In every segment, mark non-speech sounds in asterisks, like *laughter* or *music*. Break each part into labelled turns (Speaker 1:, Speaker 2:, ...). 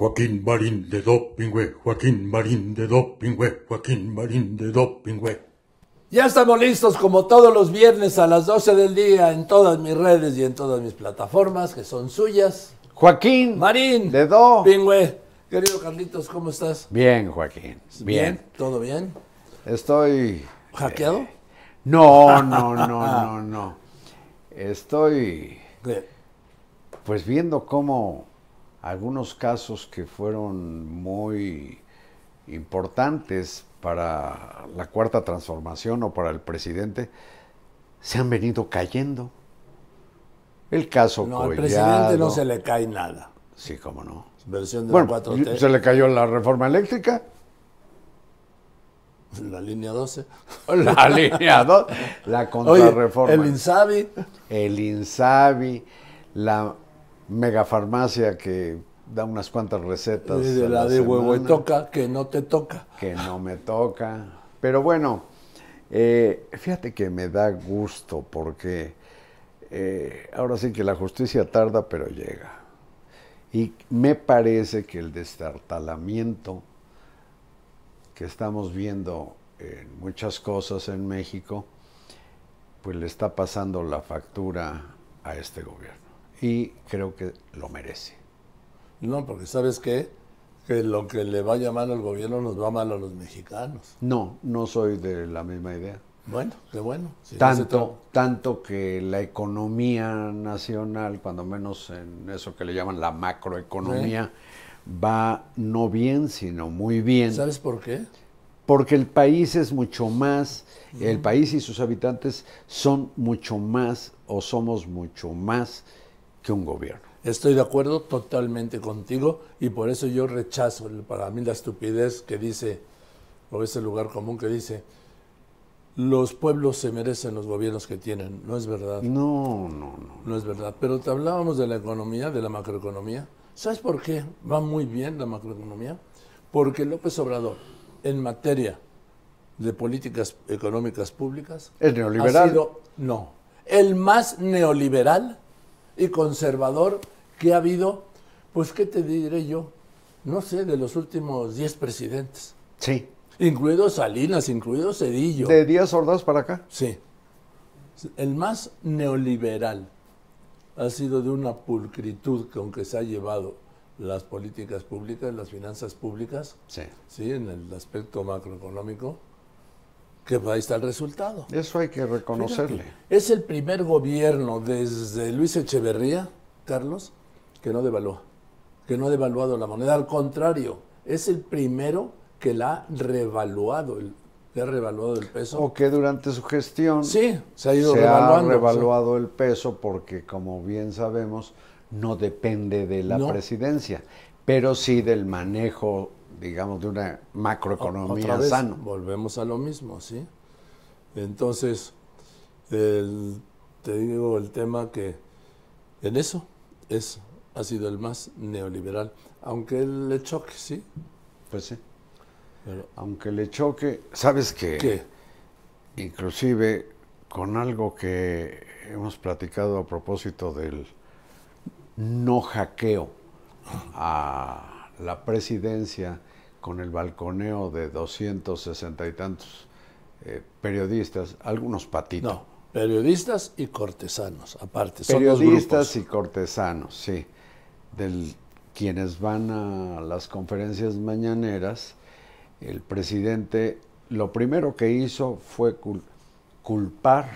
Speaker 1: Joaquín Marín de Dopingüe, Joaquín Marín de Dopingüe, Joaquín Marín de Dopingüe.
Speaker 2: Ya estamos listos como todos los viernes a las 12 del día en todas mis redes y en todas mis plataformas que son suyas.
Speaker 3: Joaquín.
Speaker 2: Marín.
Speaker 3: De Do.
Speaker 2: Pingüe. Querido Carlitos, ¿cómo estás?
Speaker 3: Bien, Joaquín. Bien.
Speaker 2: ¿Todo bien?
Speaker 3: Estoy.
Speaker 2: ¿Hackeado?
Speaker 3: No, no, no, no, no. *laughs* Estoy.
Speaker 2: ¿Qué?
Speaker 3: Pues viendo cómo algunos casos que fueron muy importantes para la cuarta transformación o para el presidente se han venido cayendo. El caso
Speaker 2: No, al
Speaker 3: Collado.
Speaker 2: presidente no se le cae nada.
Speaker 3: Sí, cómo no.
Speaker 2: Versión de
Speaker 3: Bueno,
Speaker 2: la 4T,
Speaker 3: se le cayó la reforma eléctrica,
Speaker 2: la línea 12. *laughs*
Speaker 3: la línea 2, la
Speaker 2: Oye,
Speaker 3: contrarreforma.
Speaker 2: el Insabi.
Speaker 3: el Insabi, la megafarmacia que da unas cuantas recetas.
Speaker 2: de la de huevo y toca, que no te toca.
Speaker 3: Que no me toca. Pero bueno, eh, fíjate que me da gusto porque eh, ahora sí que la justicia tarda, pero llega. Y me parece que el destartalamiento que estamos viendo en muchas cosas en México, pues le está pasando la factura a este gobierno. Y creo que lo merece.
Speaker 2: No, porque ¿sabes qué? Que lo que le vaya mal al gobierno nos va mal a los mexicanos.
Speaker 3: No, no soy de la misma idea.
Speaker 2: Bueno, qué bueno. Si no se
Speaker 3: Tanto, tanto que la economía nacional, cuando menos en eso que le llaman la macroeconomía, va no bien, sino muy bien.
Speaker 2: ¿Sabes por qué?
Speaker 3: Porque el país es mucho más, el país y sus habitantes son mucho más o somos mucho más que un gobierno.
Speaker 2: Estoy de acuerdo totalmente contigo y por eso yo rechazo para mí la estupidez que dice, o ese lugar común que dice, los pueblos se merecen los gobiernos que tienen. No es verdad.
Speaker 3: No, no, no.
Speaker 2: No es verdad. Pero te hablábamos de la economía, de la macroeconomía. ¿Sabes por qué va muy bien la macroeconomía? Porque López Obrador, en materia de políticas económicas públicas,
Speaker 3: ¿Es neoliberal?
Speaker 2: ha sido, no, el más neoliberal y conservador que ha habido, pues, ¿qué te diré yo? No sé, de los últimos 10 presidentes,
Speaker 3: Sí.
Speaker 2: incluido Salinas, incluido Cedillo.
Speaker 3: De Díaz Ordaz para acá.
Speaker 2: Sí. El más neoliberal ha sido de una pulcritud que aunque se ha llevado las políticas públicas, las finanzas públicas,
Speaker 3: Sí.
Speaker 2: sí, en el aspecto macroeconómico, que ahí está el resultado.
Speaker 3: Eso hay que reconocerle.
Speaker 2: Fíjate, Es el primer gobierno desde Luis Echeverría, Carlos, que no devalúa, que no ha devaluado la moneda. Al contrario, es el primero que la ha revaluado, el, que ha revaluado el peso.
Speaker 3: O que durante su gestión
Speaker 2: Sí, se ha ido
Speaker 3: se
Speaker 2: revaluando.
Speaker 3: ha revaluado el peso porque, como bien sabemos, no depende de la
Speaker 2: No.
Speaker 3: presidencia, pero sí del manejo, digamos, de una macroeconomía
Speaker 2: Otra vez,
Speaker 3: sano.
Speaker 2: Volvemos a lo mismo, ¿sí? Entonces, el- te digo el tema que en eso es, ha sido el más neoliberal, aunque él le choque, ¿sí?
Speaker 3: Pues sí.
Speaker 2: Pero,
Speaker 3: Aunque le choque, ¿sabes qué?
Speaker 2: ¿Qué?
Speaker 3: inclusive con algo que hemos platicado a propósito del no hackeo a la presidencia con el balconeo de 260 y tantos eh, periodistas, algunos patitos.
Speaker 2: No, periodistas y cortesanos, aparte. son
Speaker 3: periodistas y cortesanos, sí, del quienes van a las conferencias mañaneras, el presidente lo primero que hizo fue cul- culpar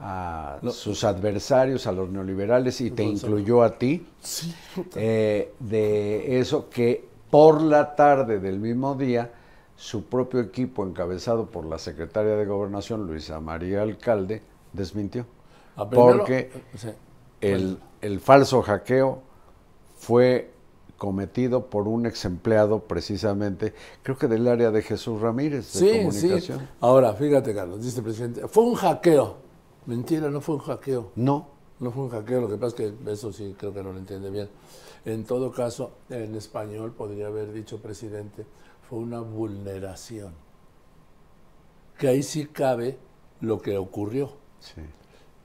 Speaker 3: a sus adversarios, a los neoliberales, y te
Speaker 2: Gonzalo.
Speaker 3: incluyó a ti,
Speaker 2: Sí,
Speaker 3: eh, de eso que por la tarde del mismo día, su propio equipo, encabezado por la secretaria de Gobernación, Luisa María Alcalde, desmintió.
Speaker 2: Ah, primero-
Speaker 3: Porque
Speaker 2: sí.
Speaker 3: el, el falso hackeo fue cometido por un ex empleado precisamente, creo que del área de Jesús Ramírez de
Speaker 2: Sí, sí.
Speaker 3: comunicación.
Speaker 2: Ahora, fíjate, Carlos, dice el presidente, fue un hackeo. Mentira, no fue un hackeo.
Speaker 3: No,
Speaker 2: No fue un hackeo, lo que pasa es que eso sí creo que no lo entiende bien. En todo caso, en español podría haber dicho presidente, fue una vulneración. Que ahí sí cabe lo que ocurrió.
Speaker 3: sí.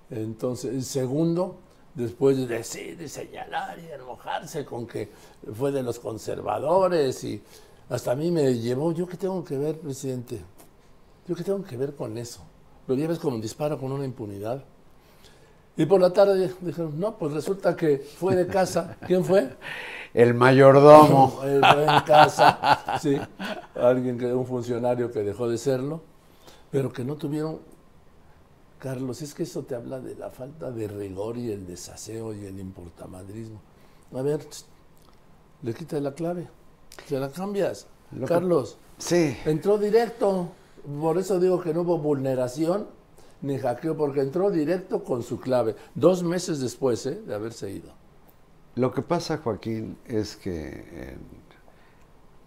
Speaker 2: Entonces, segundo, después de decir y señalar y enojarse con que fue de los conservadores y hasta a mí me llevó, ¿yo qué tengo que ver, presidente? ¿Yo qué tengo que ver con eso? Lo llevas como un disparo con una impunidad. Y por la tarde dijeron, no, pues resulta que fue de casa. *laughs* ¿Quién fue?
Speaker 3: El mayordomo. *laughs*
Speaker 2: Él fue en casa, sí. Alguien que, un funcionario que dejó de serlo, pero que no tuvieron. Carlos, es que eso te habla de la falta de rigor y el desaseo y el importamadrismo. A ver, le quitas la clave, se la cambias.
Speaker 3: Lo que-
Speaker 2: Carlos,
Speaker 3: Sí,
Speaker 2: entró directo. Por eso digo que no hubo vulneración ni hackeo, porque entró directo con su clave. Dos meses después ¿eh? de haberse ido.
Speaker 3: Lo que pasa, Joaquín, es que, en-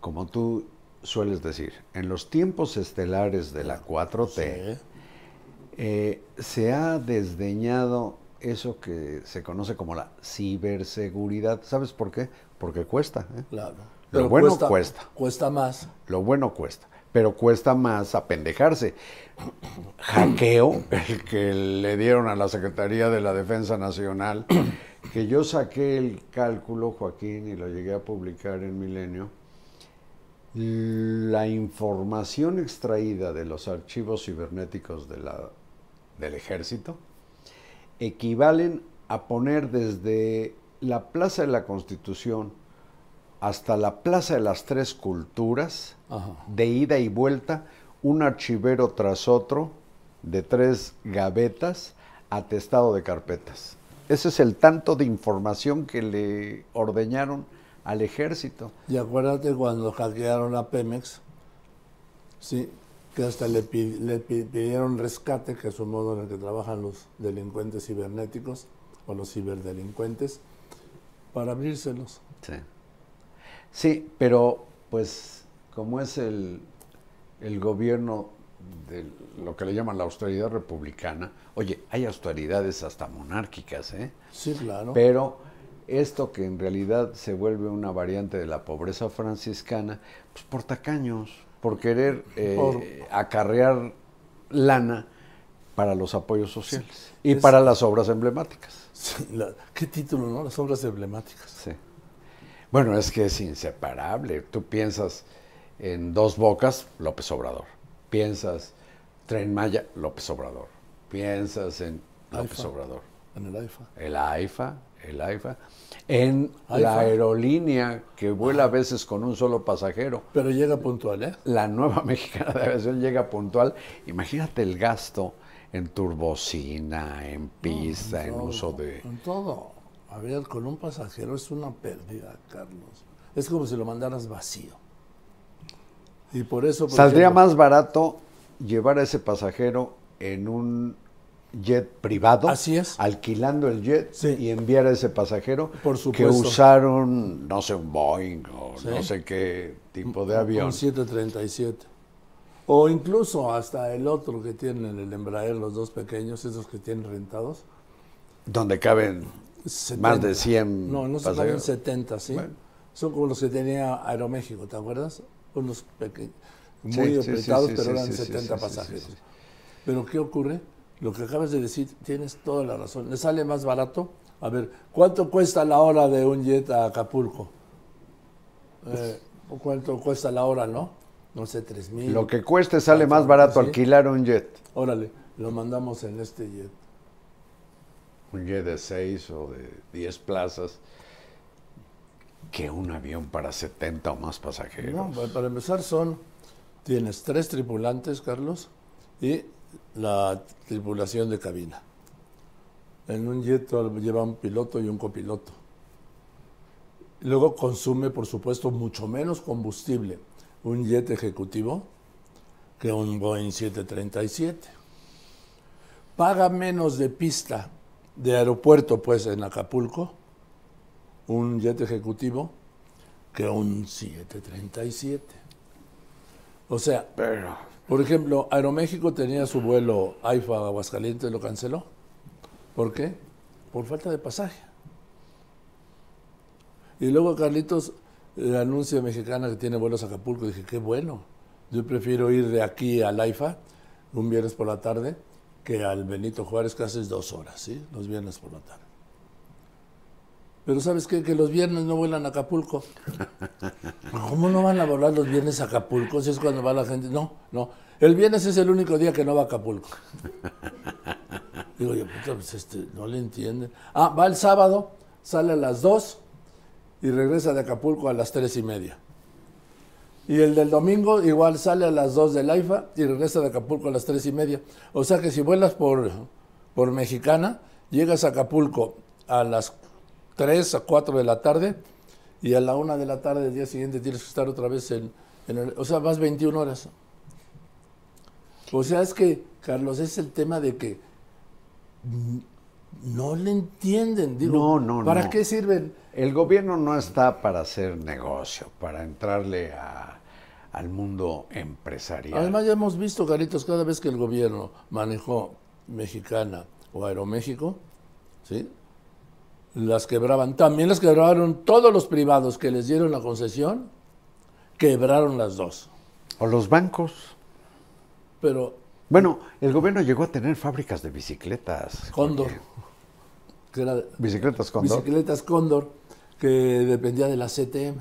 Speaker 3: como tú sueles decir, en los tiempos estelares de la 4T,
Speaker 2: Sí.
Speaker 3: eh, se ha desdeñado eso que se conoce como la ciberseguridad. ¿Sabes por qué? Porque cuesta. ¿eh?
Speaker 2: Claro.
Speaker 3: Lo bueno cuesta.
Speaker 2: Cuesta más.
Speaker 3: Lo bueno cuesta, pero cuesta más apendejarse. *clears throat* Hackeo, el que le dieron a la Secretaría de la Defensa Nacional, *clears throat* que yo saqué el cálculo, Joaquín, y lo llegué a publicar en Milenio. La información extraída de los archivos cibernéticos del ejército equivalen a poner desde la Plaza de la Constitución hasta la Plaza de las Tres Culturas,
Speaker 2: Ajá.
Speaker 3: de ida y vuelta, un archivero tras otro de tres gavetas atestado de carpetas. Ese es el tanto de información que le ordeñaron al ejército.
Speaker 2: Y acuérdate cuando hackearon a Pemex, sí, que hasta le, pi- le pi- pidieron rescate, que es un modo en el que trabajan los delincuentes cibernéticos o los ciberdelincuentes, para abrírselos.
Speaker 3: Sí. Sí, pero pues como es el, el gobierno de lo que le llaman la austeridad republicana, oye, hay austeridades hasta monárquicas, ¿eh?
Speaker 2: Sí, claro.
Speaker 3: Pero esto que en realidad se vuelve una variante de la pobreza franciscana, pues por tacaños, por querer eh,
Speaker 2: Por-
Speaker 3: acarrear lana para los apoyos sociales y
Speaker 2: Es-
Speaker 3: para las obras emblemáticas.
Speaker 2: Sí, la- ¿Qué título, no? Las obras emblemáticas.
Speaker 3: Sí. Bueno, es que es inseparable. Tú piensas en Dos Bocas, López Obrador. Piensas Tren Maya, López Obrador. Piensas en López
Speaker 2: AIFA.
Speaker 3: Obrador.
Speaker 2: En el AIFA.
Speaker 3: El AIFA, el AIFA. En la aerolínea que vuela a veces con un solo pasajero.
Speaker 2: Pero llega puntual, ¿eh?
Speaker 3: La nueva *laughs* mexicana de aviación llega puntual. Imagínate el gasto en turbocina, en pista, en
Speaker 2: todo,
Speaker 3: uso de...
Speaker 2: En todo. A ver, con un pasajero es una pérdida, Carlos. Es como si lo mandaras vacío. Y por eso... por
Speaker 3: Saldría
Speaker 2: ejemplo,
Speaker 3: más barato llevar a ese pasajero en un jet privado,
Speaker 2: Así es.
Speaker 3: alquilando el jet
Speaker 2: Sí.
Speaker 3: y enviar a ese pasajero
Speaker 2: Por
Speaker 3: que usaron, no sé, un Boeing o
Speaker 2: Sí.
Speaker 3: no sé qué tipo de avión.
Speaker 2: Un 737. O incluso hasta el otro que tienen el Embraer, los dos pequeños, esos que tienen rentados.
Speaker 3: Donde caben
Speaker 2: 70.
Speaker 3: más de 100
Speaker 2: No, no se caben
Speaker 3: pasajeros.
Speaker 2: 70, ¿sí?
Speaker 3: Bueno.
Speaker 2: Son como los que tenía Aeroméxico, ¿te acuerdas? Unos pequeños, muy
Speaker 3: sí,
Speaker 2: apretados, pero eran
Speaker 3: sí, sí,
Speaker 2: 70
Speaker 3: sí, sí,
Speaker 2: pasajeros. Pero ¿qué ocurre? Lo que acabas de decir, tienes toda la razón. ¿Le sale más barato? A ver, ¿cuánto cuesta la hora de un jet a Acapulco? Eh, ¿Cuánto cuesta la hora, no? No sé, tres mil.
Speaker 3: Lo que cueste sale más barato
Speaker 2: ¿Sí?
Speaker 3: alquilar un jet.
Speaker 2: Órale, lo mandamos en este jet.
Speaker 3: Un jet de 6 o de 10 plazas que un avión para 70 o más pasajeros.
Speaker 2: No, pa- para empezar son, tienes tres tripulantes, Carlos, y la tripulación de cabina. En un jet lleva un piloto y un copiloto. Luego consume, por supuesto, mucho menos combustible un jet ejecutivo que un Boeing 737. Paga menos de pista de aeropuerto, pues, en Acapulco, un jet ejecutivo que un 737. O sea,
Speaker 3: Pero,
Speaker 2: por ejemplo, Aeroméxico tenía su vuelo AIFA a Aguascalientes, lo canceló. ¿Por qué? Por falta de pasaje. Y luego Carlitos eh, anuncia mexicana que tiene vuelos a Acapulco. Dije, qué bueno. Yo prefiero ir de aquí al AIFA un viernes por la tarde que al Benito Juárez, que haces dos horas, ¿sí? Los viernes por la tarde. Pero ¿sabes qué? Que los viernes no vuelan a Acapulco. ¿Cómo no van a volar los viernes a Acapulco? Si es cuando va la gente. No, no. El viernes es el único día que no va a Acapulco. Digo yo, puta, pues este, no le entienden. Ah, va el sábado, sale a las 2 y regresa de Acapulco a las tres y media. Y el del domingo igual sale a las 2 del AIFA y regresa de Acapulco a las tres y media. O sea que si vuelas por, por Mexicana, llegas a Acapulco a las 3 a 4 de la tarde y a la 1 de la tarde del día siguiente tienes que estar otra vez en, en el... O sea, vas 21 horas. O sea, es que, Carlos, es el tema de que no le entienden. Digo,
Speaker 3: No, no,
Speaker 2: ¿Para
Speaker 3: no.
Speaker 2: qué sirven?
Speaker 3: el gobierno no está para hacer negocio, para entrarle a- al mundo empresarial.
Speaker 2: Además, ya hemos visto, Caritos, cada vez que el gobierno manejó Mexicana o Aeroméxico, ¿sí? Las quebraban. También las quebraron todos los privados que les dieron la concesión, quebraron las dos.
Speaker 3: o los bancos.
Speaker 2: Pero
Speaker 3: Bueno, el gobierno llegó a tener fábricas de bicicletas.
Speaker 2: Cóndor,
Speaker 3: Jorge.
Speaker 2: que era
Speaker 3: Bicicletas Cóndor.
Speaker 2: bicicletas Cóndor, que dependía de la CTM.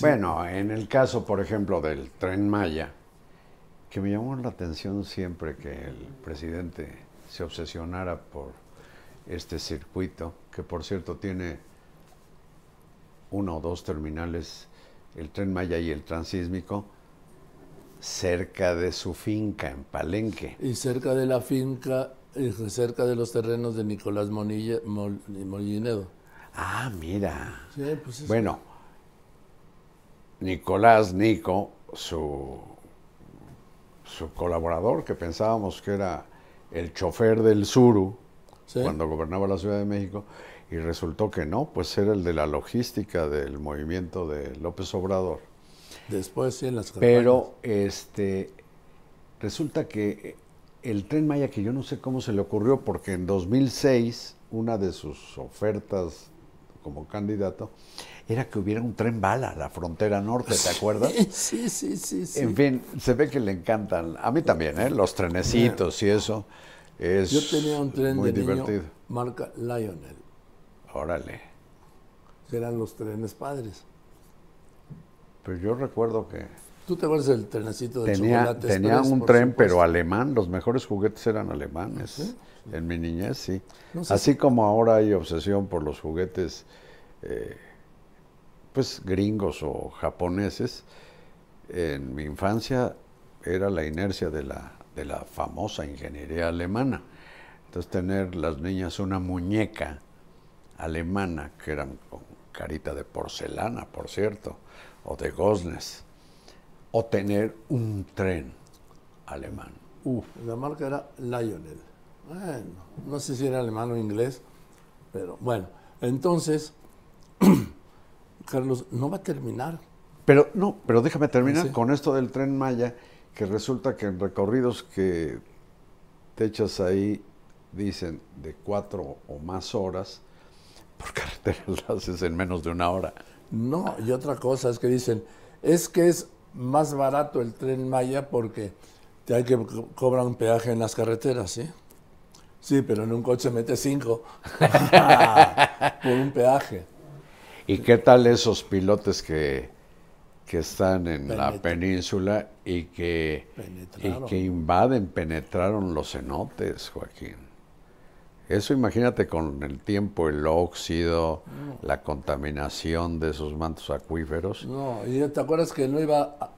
Speaker 3: Bueno, en el caso, por ejemplo, del tren Maya, que me llamó la atención siempre que el presidente se obsesionara por este circuito, que por cierto tiene uno o dos terminales, el tren Maya y el transísmico, cerca de su finca en Palenque.
Speaker 2: Y cerca de la finca, y cerca de los terrenos de Nicolás Monilla, Mol- Molinedo.
Speaker 3: Ah, mira.
Speaker 2: Sí, pues es-
Speaker 3: Bueno, Nicolás Nico, su, su colaborador, que pensábamos que era el chofer del Suru,
Speaker 2: Sí.
Speaker 3: cuando gobernaba la Ciudad de México, y resultó que no, pues era el de la logística del movimiento de López Obrador.
Speaker 2: Después sí en las
Speaker 3: Pero este resulta que el tren Maya, que yo no sé cómo se le ocurrió, porque en 2006 una de sus ofertas como candidato era que hubiera un tren bala a la frontera norte, ¿te acuerdas?
Speaker 2: campañas. *laughs* Sí, sí, sí, sí.
Speaker 3: En fin, se ve que le encantan, a mí también, ¿eh? los trenecitos y eso. Es
Speaker 2: Yo tenía un tren
Speaker 3: muy
Speaker 2: de niño
Speaker 3: divertido.
Speaker 2: marca Lionel,
Speaker 3: Órale.
Speaker 2: eran los trenes padres.
Speaker 3: Pero yo recuerdo que
Speaker 2: ¿Tú te acuerdas del trenecito de
Speaker 3: tenía,
Speaker 2: chocolate
Speaker 3: tenía
Speaker 2: Express,
Speaker 3: un tren,
Speaker 2: supuesto?
Speaker 3: pero alemán. Los mejores juguetes eran alemanes.
Speaker 2: ¿Sí?
Speaker 3: En mi niñez, sí.
Speaker 2: No sé
Speaker 3: Así como ahora hay obsesión por los juguetes, eh, pues gringos o japoneses, en mi infancia era la inercia de la, de la famosa ingeniería alemana. Entonces tener las niñas una muñeca alemana, que eran con carita de porcelana, por cierto, o de goznes, o tener un tren alemán. Uf,
Speaker 2: La marca era Lionel. Bueno, no sé si era alemán o inglés, pero bueno. Entonces, *clears throat* Carlos, no va a terminar.
Speaker 3: Pero no, pero déjame terminar
Speaker 2: Sí.
Speaker 3: con esto del tren Maya, que resulta que en recorridos que te echas ahí, dicen de cuatro o más horas, por *laughs* carretera lo haces en menos de una hora.
Speaker 2: No, y otra cosa es que dicen, es que es más barato el tren Maya porque te hay que co- cobrar un peaje en las carreteras, ¿sí? Sí, pero en un coche mete cinco *laughs* por un peaje.
Speaker 3: ¿Y qué tal esos pilotes que, que están en la península y que, y que invaden, penetraron los cenotes, Joaquín? Eso imagínate con el tiempo, el óxido, la contaminación de esos mantos acuíferos.
Speaker 2: No, y te acuerdas que no iba a,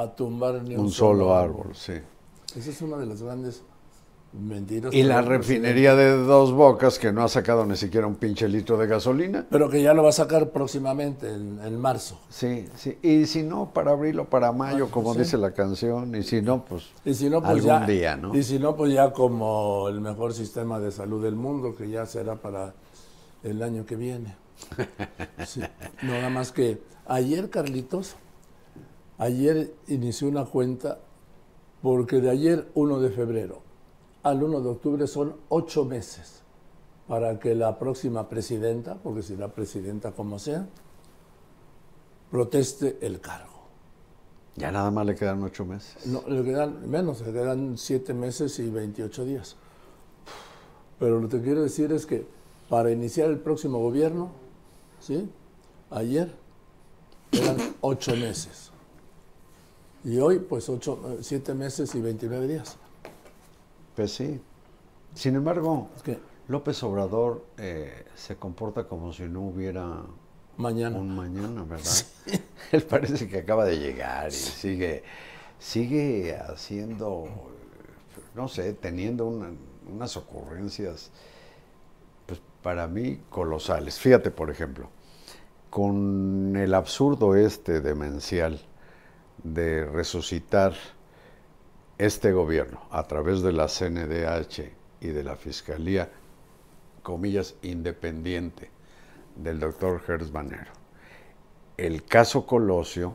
Speaker 2: a tumbar ni un,
Speaker 3: Un solo árbol, sí.
Speaker 2: Esa es una de las grandes mentiras.
Speaker 3: Y la refinería de Dos Bocas, que no ha sacado ni siquiera un pinche litro de gasolina.
Speaker 2: Pero que ya lo va a sacar próximamente, en, en marzo.
Speaker 3: Sí, sí. Y si no, para abril o para mayo, como
Speaker 2: sí.
Speaker 3: dice la canción. Y si no, pues
Speaker 2: Y si no, pues
Speaker 3: algún
Speaker 2: ya,
Speaker 3: día, ¿no?
Speaker 2: Y si no, pues ya como el mejor sistema de salud del mundo, que ya será para el año que viene. *laughs* Sí. Nada más que ayer, Carlitos, ayer inicié una cuenta porque de ayer 1 de febrero al 1 de octubre son ocho meses para que la próxima presidenta, porque será presidenta como sea, proteste el cargo.
Speaker 3: Ya nada más le quedan ocho meses.
Speaker 2: No, le quedan menos, le quedan 7 meses y 28 días. Pero lo que quiero decir es que para iniciar el próximo gobierno, ¿sí? Ayer eran 8 meses. Y hoy, pues 7 meses y 29 días.
Speaker 3: Pues sí. Sin embargo,
Speaker 2: Es que
Speaker 3: López Obrador eh, se comporta como si no hubiera
Speaker 2: mañana.
Speaker 3: un mañana, ¿verdad? *laughs* Él parece que acaba de llegar y sigue, sigue haciendo, no sé, teniendo una- unas ocurrencias, pues para mí colosales. Fíjate, por ejemplo, con el absurdo este demencial de resucitar este gobierno a través de la CNDH y de la Fiscalía, comillas, independiente del doctor Gers Manero. El caso Colosio,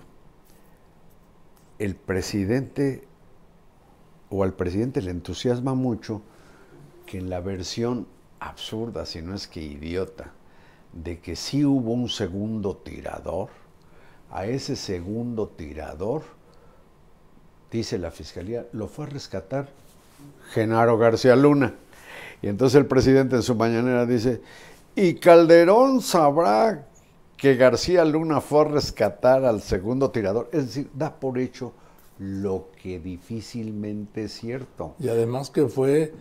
Speaker 3: el presidente o al presidente le entusiasma mucho que en la versión absurda, si no es que idiota, de que sí hubo un segundo tirador, a ese segundo tirador, dice la fiscalía, lo fue a rescatar Genaro García Luna. Y entonces el presidente en su mañanera dice, y Calderón sabrá que García Luna fue a rescatar al segundo tirador. Es decir, da por hecho lo que difícilmente es cierto.
Speaker 2: Y además que fue,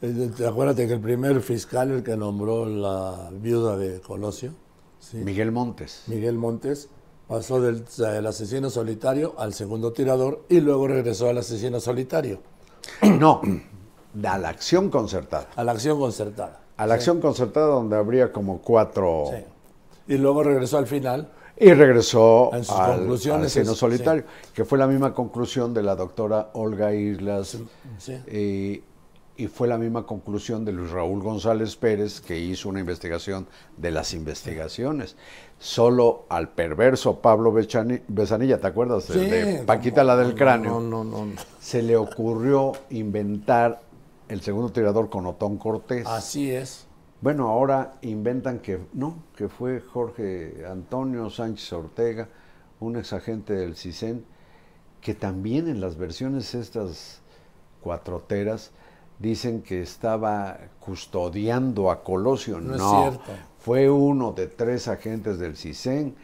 Speaker 2: te acuérdate que el primer fiscal, el que nombró la viuda de Colosio, ¿sí?
Speaker 3: Miguel Montes.
Speaker 2: Miguel Montes, pasó del, del asesino solitario al segundo tirador y luego regresó al asesino solitario, *clears throat*
Speaker 3: No, a la acción concertada.
Speaker 2: a la acción concertada.
Speaker 3: A la acción concertada donde habría como cuatro...
Speaker 2: Sí. Y luego regresó al final.
Speaker 3: Y regresó
Speaker 2: En sus
Speaker 3: al,
Speaker 2: conclusiones
Speaker 3: asesino
Speaker 2: es-
Speaker 3: solitario, que fue la misma conclusión de la doctora Olga Islas
Speaker 2: Sí.
Speaker 3: Y fue la misma conclusión de Luis Raúl González Pérez, que hizo una investigación de las investigaciones. Solo al perverso Pablo Besanilla, ¿te acuerdas?
Speaker 2: Sí,
Speaker 3: de Paquita
Speaker 2: como-
Speaker 3: la del cráneo.
Speaker 2: No, no, no. no.
Speaker 3: Se le ocurrió inventar el segundo tirador con Otón Cortés.
Speaker 2: Así es.
Speaker 3: Bueno, ahora inventan que no, que fue Jorge Antonio Sánchez Ortega, un exagente del CISEN, que también en las versiones estas cuatroteras dicen que estaba custodiando a Colosio.
Speaker 2: No
Speaker 3: No,
Speaker 2: es cierto.
Speaker 3: fue uno de tres agentes del CISEN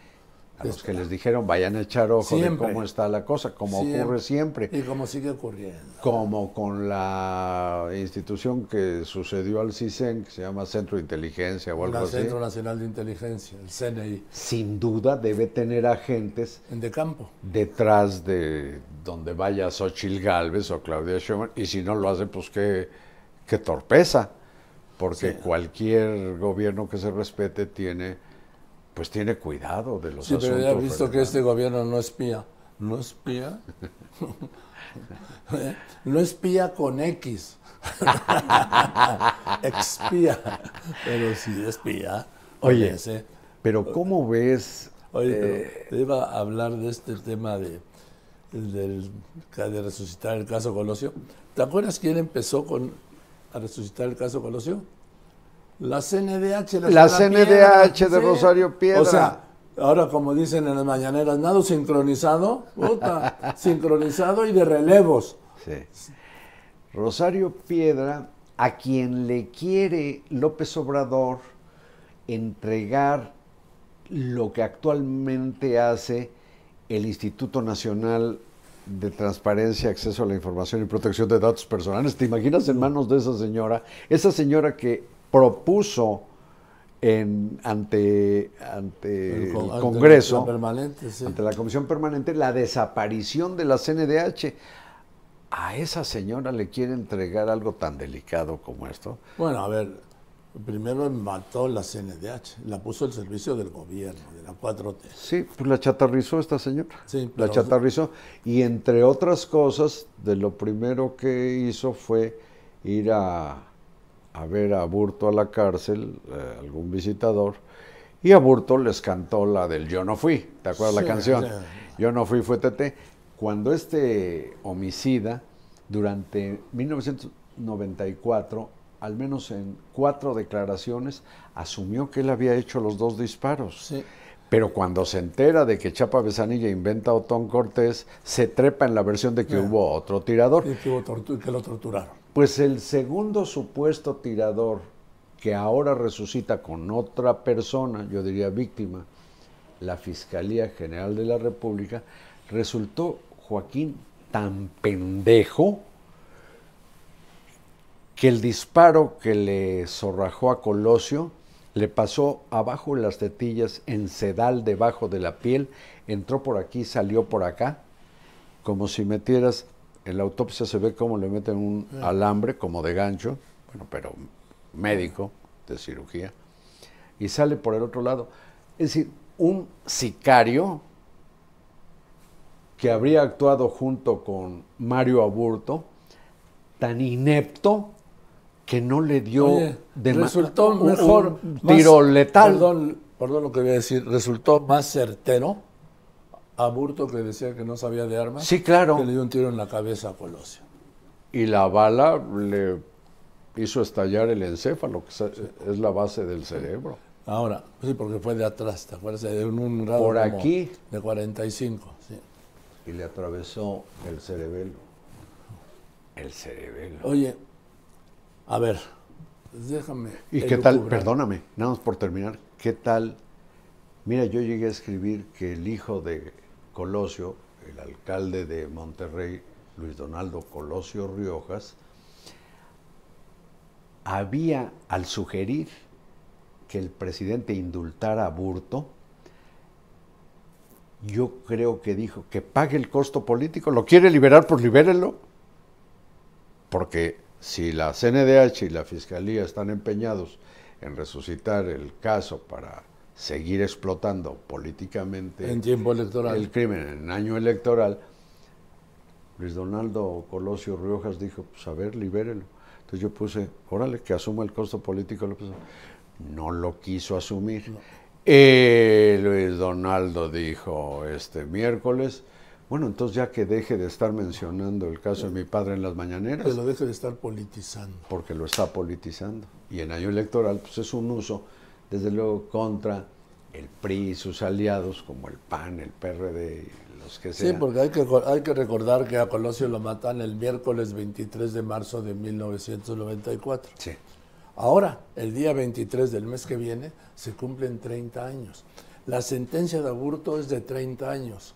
Speaker 3: a los que les dijeron vayan a echar ojo
Speaker 2: Siempre.
Speaker 3: de cómo está la cosa, como
Speaker 2: Siempre.
Speaker 3: ocurre siempre
Speaker 2: Y como sigue ocurriendo.
Speaker 3: como con la institución que sucedió al CISEN, que se llama Centro de Inteligencia o algo
Speaker 2: El
Speaker 3: así,
Speaker 2: Centro Nacional de Inteligencia, el CNI,
Speaker 3: sin duda debe tener agentes
Speaker 2: en De Campo.
Speaker 3: detrás de donde vaya Xochil Gálvez o Claudia Sheinbaum, y si no lo hace, pues qué, qué torpeza, porque
Speaker 2: Sí.
Speaker 3: cualquier gobierno que se respete tiene, pues tiene cuidado de los
Speaker 2: Sí, pero
Speaker 3: asuntos.
Speaker 2: ya he visto que este gobierno no espía. ¿No espía? *laughs* ¿Eh? no espía con X. *laughs* Expía. Pero sí espía.
Speaker 3: Oye,
Speaker 2: ese.
Speaker 3: Pero ¿cómo ves?
Speaker 2: Oye, pero
Speaker 3: eh,
Speaker 2: te iba a hablar de este tema de, del- de resucitar el caso Colosio. ¿Te acuerdas quién empezó con, a resucitar el caso Colosio? La CNDH.
Speaker 3: La
Speaker 2: señora
Speaker 3: CNDH de Rosario Piedra.
Speaker 2: O sea, ahora como dicen en las mañaneras, nada sincronizado, puta, *laughs* sincronizado y de relevos.
Speaker 3: Sí. Rosario Piedra, a quien le quiere López Obrador entregar lo que actualmente hace el Instituto Nacional de Transparencia, Acceso a la Información y Protección de Datos Personales. ¿Te imaginas en manos de esa señora? Esa señora que propuso en, ante, ante el,
Speaker 2: con-
Speaker 3: Congreso,
Speaker 2: la permanente, sí.
Speaker 3: ante la Comisión Permanente, la desaparición de la CNDH. A esa señora le quiere entregar algo tan delicado como esto.
Speaker 2: Bueno, a ver, primero mató la CNDH, la puso al servicio del gobierno, de la 4T.
Speaker 3: Sí, pues la chatarrizó esta señora.
Speaker 2: Sí,
Speaker 3: la chatarrizó. Y entre otras cosas, de lo primero que hizo fue ir a, a ver a Burto a la cárcel, eh, algún visitador, y a Burto les cantó la del Yo no fui. ¿Te acuerdas la canción?
Speaker 2: sí.
Speaker 3: Yo no fui, fue Tete. Cuando este homicida, durante 1994, al menos en cuatro declaraciones, asumió que él había hecho los dos disparos.
Speaker 2: Sí.
Speaker 3: Pero cuando se entera de que Chapa Besanilla inventa a Otón Cortés, se trepa en la versión de que
Speaker 2: Ah.
Speaker 3: hubo otro tirador.
Speaker 2: Y que, hubo tortu- que lo torturaron.
Speaker 3: Pues el segundo supuesto tirador que ahora resucita con otra persona, yo diría víctima, la Fiscalía General de la República, resultó Joaquín tan pendejo que el disparo que le zorrajó a Colosio le pasó abajo las tetillas, en sedal debajo de la piel, entró por aquí, salió por acá, como si metieras, en la autopsia se ve cómo le meten un alambre, como de gancho, bueno, pero médico, de cirugía, y sale por el otro lado. Es decir, un sicario que habría actuado junto con Mario Aburto, tan inepto que no le dio
Speaker 2: Oye,
Speaker 3: de
Speaker 2: resultó mejor.
Speaker 3: un
Speaker 2: más-
Speaker 3: tiro letal.
Speaker 2: Perdón, perdón lo que voy a decir. Resultó más certero a Burto que decía que no sabía de armas.
Speaker 3: Sí, claro.
Speaker 2: Que le dio un tiro en la cabeza a Colosio.
Speaker 3: Y la bala le hizo estallar el encéfalo, que es- la base del cerebro.
Speaker 2: Ahora, sí, porque fue de atrás, ¿te acuerdas? De un, un grado
Speaker 3: Por aquí.
Speaker 2: De 45, sí.
Speaker 3: Y le atravesó el cerebelo. El cerebelo.
Speaker 2: Oye, a ver, déjame.
Speaker 3: ¿Y qué tal? Perdóname, nada más por terminar. ¿Qué tal? Mira, yo llegué a escribir que el hijo de Colosio, el alcalde de Monterrey, Luis Donaldo Colosio Riojas, había, al sugerir que el presidente indultara a Burto, yo creo que dijo que pague el costo político. ¿Lo quiere liberar? Pues libérelo. Porque si la CNDH y la Fiscalía están empeñados en resucitar el caso para seguir explotando políticamente
Speaker 2: En tiempo electoral.
Speaker 3: el crimen en año electoral, Luis Donaldo Colosio Riojas dijo, pues a ver, libérelo. Entonces yo puse, órale, que asuma el costo político. No lo quiso asumir. Eh, Luis Donaldo dijo este miércoles, bueno, entonces ya que deje de estar mencionando el caso de mi padre en las mañaneras,
Speaker 2: Que lo deje de estar politizando.
Speaker 3: porque lo está politizando. Y en año electoral, pues es un uso, desde luego, contra el PRI y sus aliados, como el PAN, el PRD, y los que
Speaker 2: Sí,
Speaker 3: sean.
Speaker 2: porque hay que, hay que recordar que a Colosio lo matan el miércoles 23 de marzo de 1994.
Speaker 3: Sí.
Speaker 2: Ahora, el día 23 del mes que viene, se cumplen 30 años. La sentencia de aburto es de 30 años,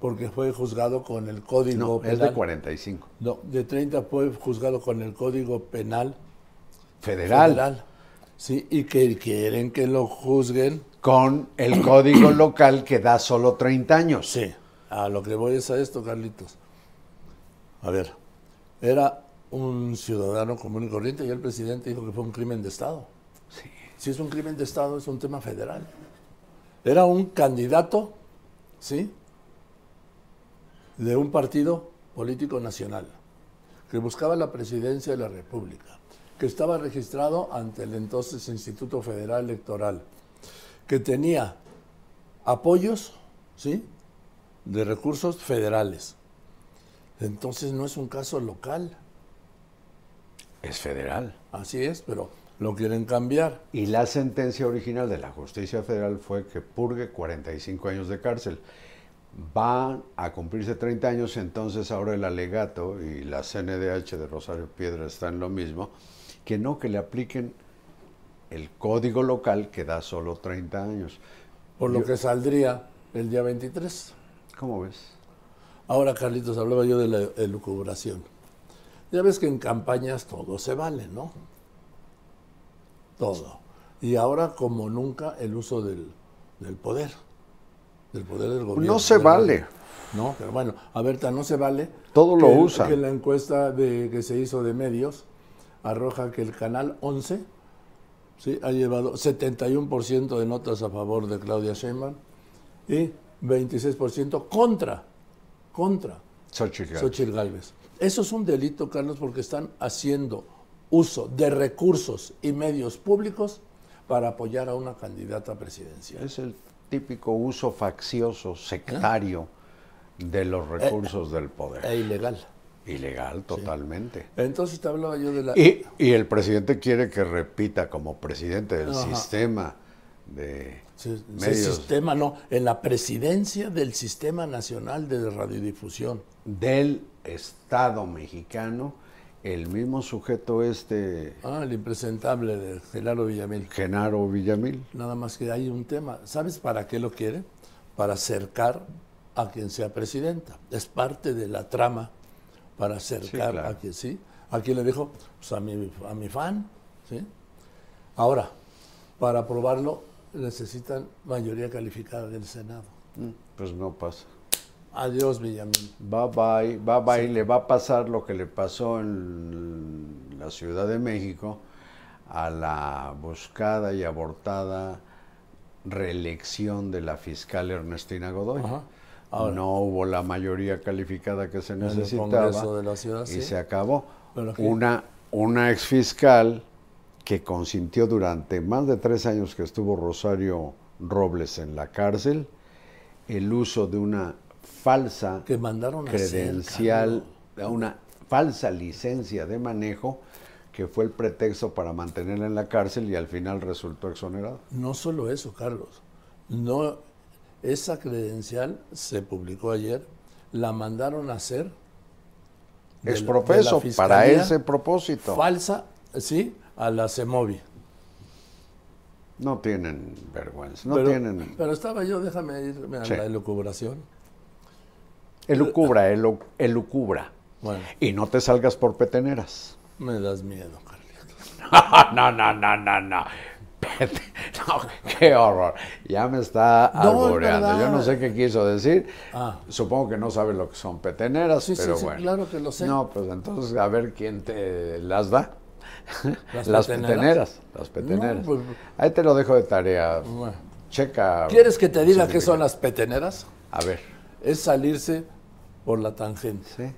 Speaker 2: porque fue juzgado con el Código
Speaker 3: No,
Speaker 2: Penal.
Speaker 3: es de 45.
Speaker 2: No, de 30 fue juzgado con el Código Penal
Speaker 3: Federal,
Speaker 2: Federal. Sí, y que quieren que lo juzguen.
Speaker 3: con el código *clears throat* local que da solo 30 años.
Speaker 2: Sí, a lo que voy es a esto, Carlitos. A ver, era un ciudadano común y corriente y el presidente dijo que fue un crimen de Estado.
Speaker 3: Sí.
Speaker 2: Si es un crimen de Estado, es un tema federal. Era un candidato, ¿sí? De un partido político nacional que buscaba la presidencia de la República, que estaba registrado ante el entonces Instituto Federal Electoral, que tenía apoyos, ¿sí? De recursos federales. Entonces no es un caso local,
Speaker 3: Es federal.
Speaker 2: así es, pero lo quieren cambiar.
Speaker 3: Y la sentencia original de la justicia federal fue que purgue 45 años de cárcel. van a cumplirse 30 años, entonces ahora el alegato y la CNDH de Rosario Piedra están en lo mismo, que no, que le apliquen el código local que da solo 30 años.
Speaker 2: Por lo
Speaker 3: Yo-
Speaker 2: que saldría el día 23.
Speaker 3: ¿Cómo ves?
Speaker 2: Ahora, Carlitos, hablaba yo de la elucubración. Ya ves que en campañas todo se vale, ¿no? Todo. Y ahora, como nunca, el uso del, del poder. Del poder del gobierno.
Speaker 3: No se vale.
Speaker 2: No, pero bueno, a ver, no se vale.
Speaker 3: Todo lo
Speaker 2: que-
Speaker 3: usan.
Speaker 2: Que la encuesta de, que se hizo de medios arroja que el canal 11 ¿sí? ha llevado 71% de notas a favor de Claudia Sheinbaum y 26% contra, contra
Speaker 3: Xochitl Gálvez.
Speaker 2: Xochitl Gálvez. Eso es un delito, Carlos, porque están haciendo uso de recursos y medios públicos para apoyar a una candidata presidencial.
Speaker 3: Es el típico uso faccioso, sectario de los recursos del poder.
Speaker 2: E ilegal.
Speaker 3: Ilegal totalmente.
Speaker 2: Entonces te hablaba yo de la...
Speaker 3: Y, y el presidente quiere que repita como presidente del
Speaker 2: Ajá.
Speaker 3: sistema de
Speaker 2: Sí, sí,
Speaker 3: medios
Speaker 2: sistema, no, en la presidencia del Sistema Nacional de Radiodifusión.
Speaker 3: del Estado mexicano, el mismo sujeto este,
Speaker 2: Ah, el impresentable de Genaro Villamil.
Speaker 3: Genaro Villamil.
Speaker 2: Nada más que hay un tema. ¿Sabes para qué lo quiere? Para acercar a quien sea presidenta. Es parte de la trama para acercar
Speaker 3: claro.
Speaker 2: a quien sí. A quien le dijo, pues a mi, a mi fan. ¿sí? Ahora, para aprobarlo necesitan mayoría calificada del Senado.
Speaker 3: Mm, Pues no pasa.
Speaker 2: Adiós, Villamil.
Speaker 3: Bye bye, bye bye. Le va a pasar lo que le pasó en la Ciudad de México a la buscada y abortada reelección de la fiscal Ernestina Godoy.
Speaker 2: Ajá. Ahora.
Speaker 3: no hubo la mayoría calificada que se necesitaba
Speaker 2: Congreso de la ciudad,
Speaker 3: y
Speaker 2: sí.
Speaker 3: se acabó.
Speaker 2: Pero
Speaker 3: Una, una exfiscal que consintió durante más de tres años que estuvo Rosario Robles en la cárcel el uso de una falsa
Speaker 2: Que mandaron
Speaker 3: credencial, una falsa licencia de manejo que fue el pretexto para mantenerla en la cárcel y al final resultó exonerado.
Speaker 2: No solo eso, Carlos. No, esa credencial se publicó ayer, la mandaron a hacer la
Speaker 3: para ese propósito.
Speaker 2: falsa, sí, a la CEMOVI.
Speaker 3: No tienen vergüenza, no
Speaker 2: pero,
Speaker 3: tienen...
Speaker 2: pero estaba yo, déjame irme a
Speaker 3: Sí.
Speaker 2: la elucubración.
Speaker 3: Elucubra, elu- elucubra.
Speaker 2: Bueno,
Speaker 3: Y no te salgas por peteneras.
Speaker 2: me das miedo, Carlitos. *laughs*
Speaker 3: no, no, no, no, no. *laughs* No, qué horror. Ya me está
Speaker 2: No, es.
Speaker 3: Yo no sé qué quiso decir.
Speaker 2: Ah.
Speaker 3: Supongo que no sabe lo que son peteneras,
Speaker 2: Sí,
Speaker 3: pero
Speaker 2: sí,
Speaker 3: bueno.
Speaker 2: claro que lo sé.
Speaker 3: No, pues entonces a ver quién te las da. *laughs*
Speaker 2: ¿Las
Speaker 3: Las
Speaker 2: peteneras?
Speaker 3: peteneras. Las peteneras.
Speaker 2: No, pues-
Speaker 3: Ahí te lo dejo de tarea.
Speaker 2: Bueno.
Speaker 3: Checa.
Speaker 2: ¿Quieres que te diga qué son las peteneras?
Speaker 3: A ver.
Speaker 2: Es salirse por la tangente.
Speaker 3: Sí.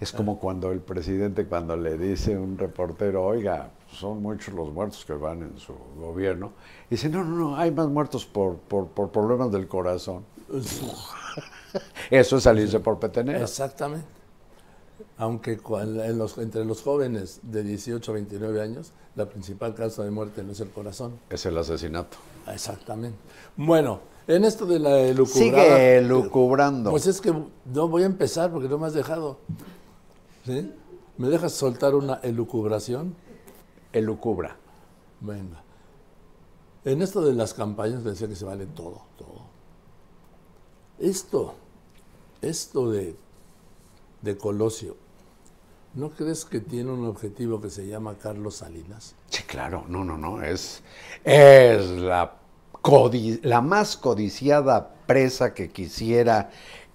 Speaker 3: Es como cuando el presidente, cuando le dice a un reportero, oiga, son muchos los muertos que van en su gobierno, y dice, no, no, no, hay más muertos por, por, por problemas del corazón. *laughs* Eso es salirse por peteneras.
Speaker 2: Exactamente. Aunque cuan- en los- entre los jóvenes de 18 a 29 años, la principal causa de muerte no es el corazón.
Speaker 3: Es el asesinato.
Speaker 2: Exactamente. Bueno, en esto de la elucubrada...
Speaker 3: Sigue elucubrando.
Speaker 2: Pues es que no voy a empezar porque no me has dejado. ¿Sí? ¿Me dejas soltar una elucubración?
Speaker 3: Elucubra.
Speaker 2: Venga. En esto de las campañas decía que se vale todo, todo. Esto, esto de, de Colosio, ¿no crees que tiene un objetivo que se llama Carlos Salinas?
Speaker 3: Sí, claro, no, no, no, es, es la, la más codiciada presa que quisiera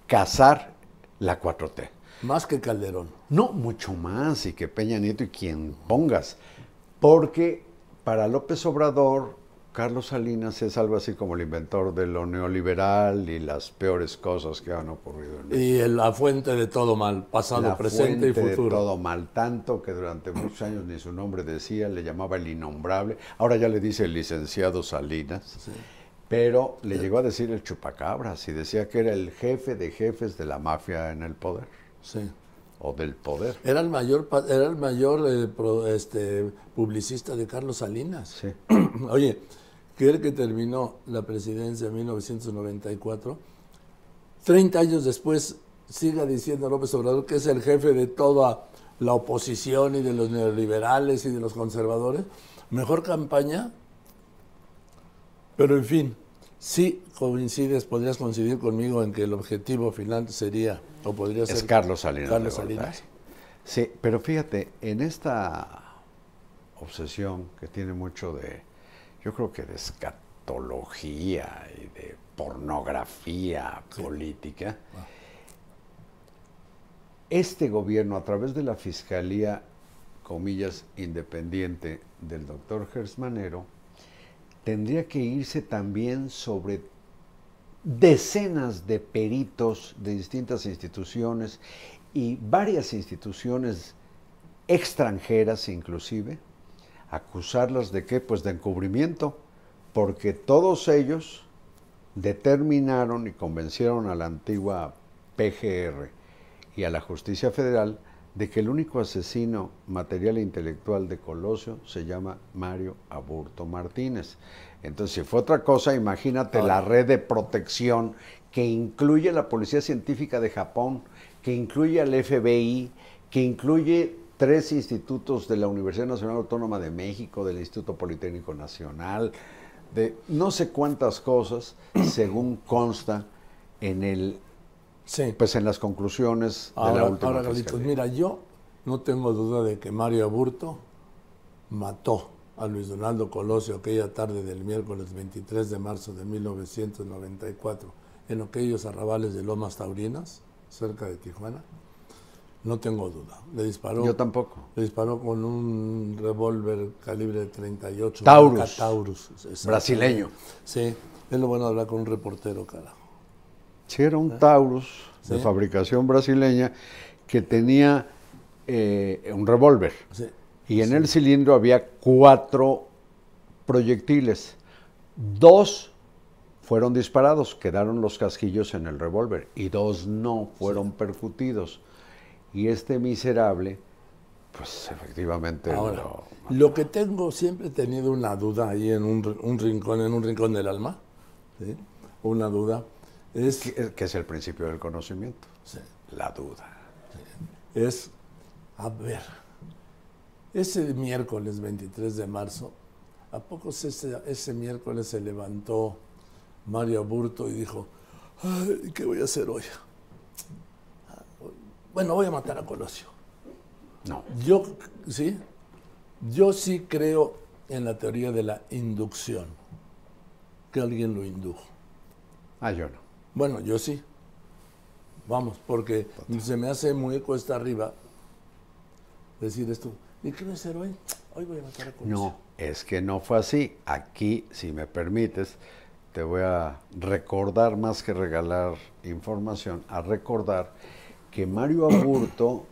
Speaker 3: cazar la 4T.
Speaker 2: Más que Calderón.
Speaker 3: No, mucho más, y que Peña Nieto y quien pongas. Porque para López Obrador, Carlos Salinas es algo así como el inventor de lo neoliberal y las peores cosas que han ocurrido en
Speaker 2: Y el- la fuente de todo mal, pasado,
Speaker 3: la
Speaker 2: presente y
Speaker 3: fuente de
Speaker 2: futuro.
Speaker 3: todo mal, tanto que durante muchos años ni su nombre decía, le llamaba el innombrable, ahora ya le dice el licenciado Salinas, pero le llegó a decir el chupacabras y decía que era el jefe de jefes de la mafia en el poder,
Speaker 2: Sí.
Speaker 3: O del poder.
Speaker 2: Era el mayor, era el mayor eh, pro- este, publicista de Carlos Salinas.
Speaker 3: Sí. *clears throat*
Speaker 2: Oye, que el que terminó la presidencia en 1994 30 años después siga diciendo López Obrador que es el jefe de toda la oposición y de los neoliberales y de los conservadores. Mejor campaña. Pero en fin, sí coincides, podrías coincidir conmigo en que el objetivo final sería, o podría ser...
Speaker 3: Es Carlos Salinas.
Speaker 2: Carlos. Salinas.
Speaker 3: Sí, pero fíjate, en esta obsesión que tiene mucho de, yo creo que de escatología y de pornografía política, este gobierno, a través de la Fiscalía, comillas, independiente del doctor Gersmanero, tendría que irse también sobre decenas de peritos de distintas instituciones y varias instituciones extranjeras inclusive, acusarlas de qué? Pues de encubrimiento, porque todos ellos determinaron y convencieron a la antigua PGR y a la justicia federal de que el único asesino material e intelectual de Colosio se llama Mario Aburto Martínez. Entonces, si fue otra cosa, imagínate la red de protección que incluye la Policía Científica de Japón, que incluye al FBI, que incluye tres institutos de la Universidad Nacional Autónoma de México, del Instituto Politécnico Nacional, de no sé cuántas cosas, según consta en el
Speaker 2: Sí.
Speaker 3: pues en las conclusiones de la última
Speaker 2: ahora, Carlitos,
Speaker 3: fiscalía.
Speaker 2: mira, yo no tengo duda de que Mario Aburto mató a Luis Donaldo Colosio aquella tarde del miércoles 23 de marzo de 1994 en aquellos arrabales de Lomas Taurinas, cerca de Tijuana. No tengo duda. Le disparó,
Speaker 3: Yo tampoco.
Speaker 2: le disparó con un revólver calibre de 38.
Speaker 3: Taurus.
Speaker 2: Taurus.
Speaker 3: Brasileño.
Speaker 2: Sí, es lo bueno de hablar con un reportero, carajo.
Speaker 3: Sí, era un Taurus de fabricación brasileña que tenía eh, un revólver.
Speaker 2: Sí.
Speaker 3: Y en el cilindro había cuatro proyectiles. Dos fueron disparados, quedaron los casquillos en el revólver y dos no fueron percutidos. Y este miserable, pues efectivamente
Speaker 2: Ahora,
Speaker 3: lo-
Speaker 2: lo que tengo, siempre he tenido una duda ahí en un, rincón, en un rincón del alma, una duda, es,
Speaker 3: que, que es el principio del conocimiento,
Speaker 2: sí,
Speaker 3: la duda.
Speaker 2: es, a ver, ese miércoles 23 de marzo, ¿a poco se- ese, ese miércoles se levantó Mario Burto y dijo, "Ay, ¿qué voy a hacer hoy? Bueno, voy a matar a Colosio.
Speaker 3: No.
Speaker 2: Yo, sí, yo sí creo en la teoría de la inducción, que alguien lo indujo.
Speaker 3: Ah, yo no.
Speaker 2: Bueno, yo sí. Vamos, porque se me hace muy cuesta arriba decir esto. ¿Y qué voy a hacer hoy? Hoy voy a matar a Colosio.
Speaker 3: No, es que no fue así. Aquí, si me permites, te voy a recordar más que regalar información, a recordar que Mario *clears throat* Aburto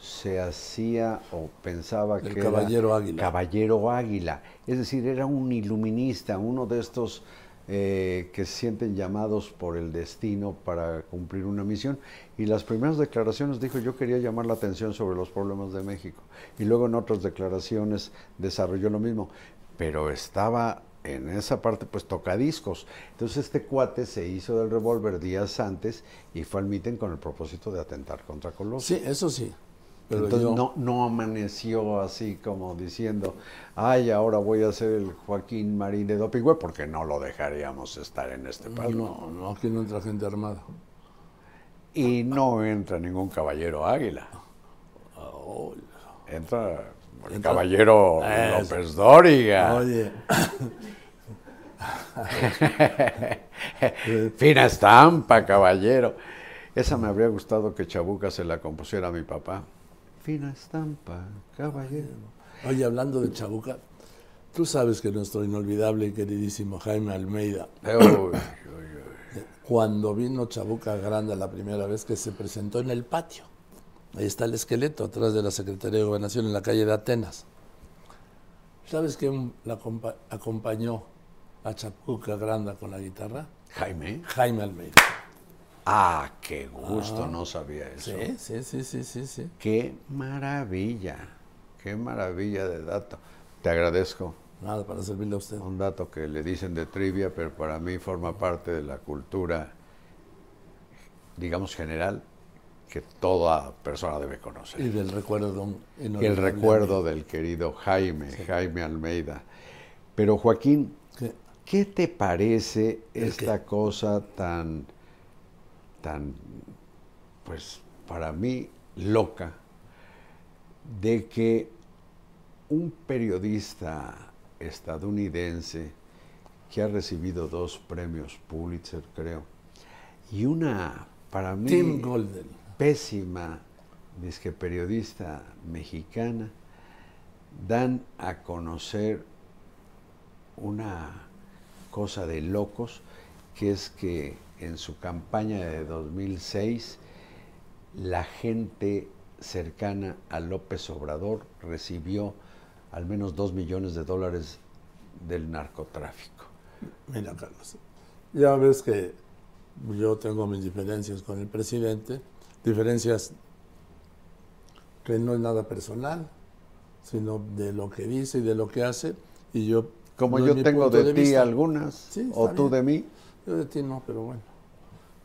Speaker 3: se hacía o pensaba
Speaker 2: El
Speaker 3: que
Speaker 2: caballero
Speaker 3: era
Speaker 2: águila.
Speaker 3: caballero águila, es decir, era un iluminista, uno de estos eh, que se sienten llamados por el destino para cumplir una misión. Y las primeras declaraciones dijo, yo quería llamar la atención sobre los problemas de México. Y luego en otras declaraciones desarrolló lo mismo. Pero estaba en esa parte, pues tocadiscos. Entonces este cuate se hizo del revólver días antes y fue al mitin con el propósito de atentar contra Colosio.
Speaker 2: Sí, eso sí. Pero
Speaker 3: Entonces
Speaker 2: yo-
Speaker 3: no, no amaneció así como diciendo, ay, ahora voy a ser el Joaquín Marín de Doping, güey", porque no lo dejaríamos estar en este palco.
Speaker 2: no, no, aquí no entra gente armada.
Speaker 3: Y no entra ningún caballero águila.
Speaker 2: Oh,
Speaker 3: Entra el
Speaker 2: Entra-
Speaker 3: caballero
Speaker 2: Eso.
Speaker 3: López Dóriga.
Speaker 2: Oye, *laughs*
Speaker 3: Fina estampa, caballero. Esa me habría gustado que Chabuca se la compusiera a mi papá. Fina estampa, caballero.
Speaker 2: oye, hablando de Chabuca, tú sabes que nuestro inolvidable y queridísimo Jaime Almeida cuando vino Chabuca Granda la primera vez que se presentó en el patio. Ahí está el esqueleto, atrás de la Secretaría de Gobernación, en la calle de Atenas. ¿Sabes quién la acompa- acompañó a Chabuca Granda con la guitarra?
Speaker 3: Jaime.
Speaker 2: Jaime Almeida.
Speaker 3: Ah, qué gusto, no sabía eso.
Speaker 2: Sí, sí, sí, sí, sí, sí.
Speaker 3: Qué maravilla, qué maravilla de dato. Te agradezco.
Speaker 2: Nada, para servirle a usted.
Speaker 3: Un dato que le dicen de trivia, pero para mí forma parte de la cultura digamos, general que toda persona debe conocer.
Speaker 2: Y del recuerdo de un
Speaker 3: el recuerdo del querido Jaime, Jaime Almeida. Pero Joaquín. ¿qué te parece
Speaker 2: ¿El
Speaker 3: esta cosa tan, tan, pues para mí, loca, de que un periodista estadounidense que ha recibido dos premios Pulitzer, creo, y una, para mí,
Speaker 2: Tim Golden.
Speaker 3: pésima disque periodista mexicana dan a conocer una cosa de locos que es que en su campaña de 2006 la gente cercana a López Obrador recibió al menos dos millones de dólares del narcotráfico.
Speaker 2: Mira, Carlos, ya ves que yo tengo mis diferencias con el presidente, diferencias que no es nada personal, sino de lo que dice y de lo que hace, y yo...
Speaker 3: Como yo tengo de, ti
Speaker 2: vista.
Speaker 3: algunas,
Speaker 2: Sí,
Speaker 3: o tú de mí.
Speaker 2: Yo de ti no, pero bueno,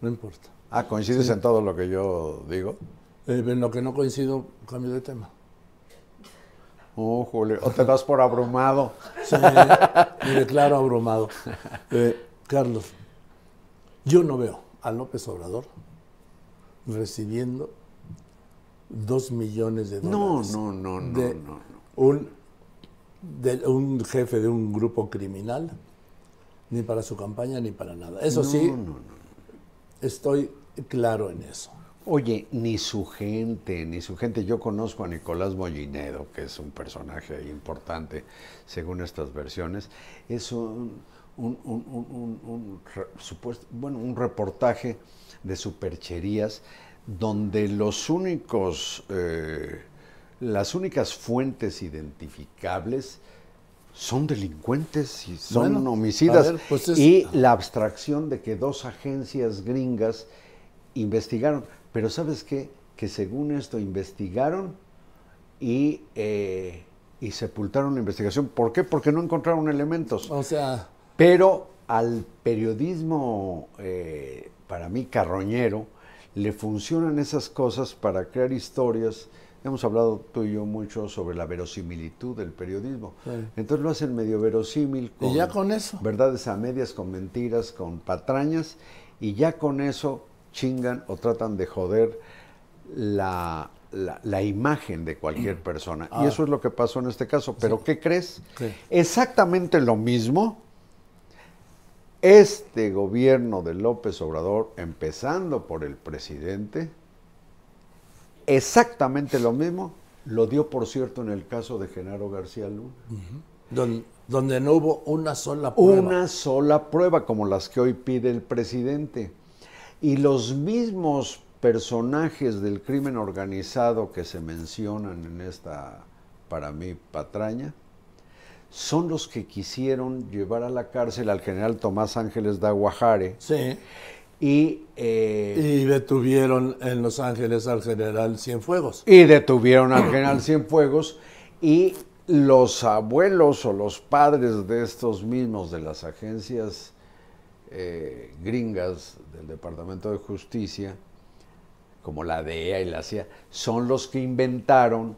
Speaker 2: no importa.
Speaker 3: Ah, coincides en todo lo que yo digo.
Speaker 2: Eh, en lo que no coincido, cambio de tema.
Speaker 3: Oh, Julio, o te das por abrumado.
Speaker 2: Sí, me declaro abrumado. Eh, Carlos, yo no veo a López Obrador recibiendo dos millones de
Speaker 3: No,
Speaker 2: dólares.
Speaker 3: no, no, no,
Speaker 2: de
Speaker 3: no, no.
Speaker 2: Un, de un jefe de un grupo criminal, ni para su campaña ni para nada. Eso sí,
Speaker 3: No, no, no.
Speaker 2: Estoy claro en eso.
Speaker 3: Oye, ni su gente, ni su gente. Yo conozco a Nicolás Mollinedo, que es un personaje importante según estas versiones. Es un, bueno, un reportaje de supercherías donde los únicos, eh, las únicas fuentes identificables son delincuentes y son
Speaker 2: Bueno,
Speaker 3: homicidas.
Speaker 2: ver, pues es-
Speaker 3: y la abstracción de que dos agencias gringas investigaron. Pero ¿sabes qué? Que según esto investigaron y, eh, y sepultaron la investigación. ¿Por qué? Porque no encontraron elementos.
Speaker 2: O sea,
Speaker 3: Pero al periodismo, eh, para mí, carroñero, le funcionan esas cosas para crear historias. Hemos hablado tú y yo mucho sobre la verosimilitud del periodismo.
Speaker 2: Sí.
Speaker 3: Entonces lo hacen medio verosímil.
Speaker 2: Y ya con eso.
Speaker 3: Verdades a medias, con mentiras, con patrañas, y ya con eso chingan o tratan de joder la, la- la imagen de cualquier *clears throat* persona. Y
Speaker 2: Ah.
Speaker 3: eso es lo que pasó en este caso. Pero ¿qué crees? Exactamente lo mismo. Este gobierno de López Obrador, empezando por el presidente, exactamente lo mismo, lo dio, por cierto, en el caso de Genaro García Luna.
Speaker 2: don- donde no hubo una sola prueba.
Speaker 3: Una sola prueba, como las que hoy pide el presidente. Y los mismos personajes del crimen organizado que se mencionan en esta, para mí, patraña, son los que quisieron llevar a la cárcel al general Tomás Ángeles de Aguajare
Speaker 2: Sí.
Speaker 3: Y, eh,
Speaker 2: Y detuvieron en Los Ángeles al general Cienfuegos.
Speaker 3: y detuvieron al general Cienfuegos y los abuelos o los padres de estos mismos de las agencias eh, gringas del Departamento de Justicia, como la DEA y la CIA, son los que inventaron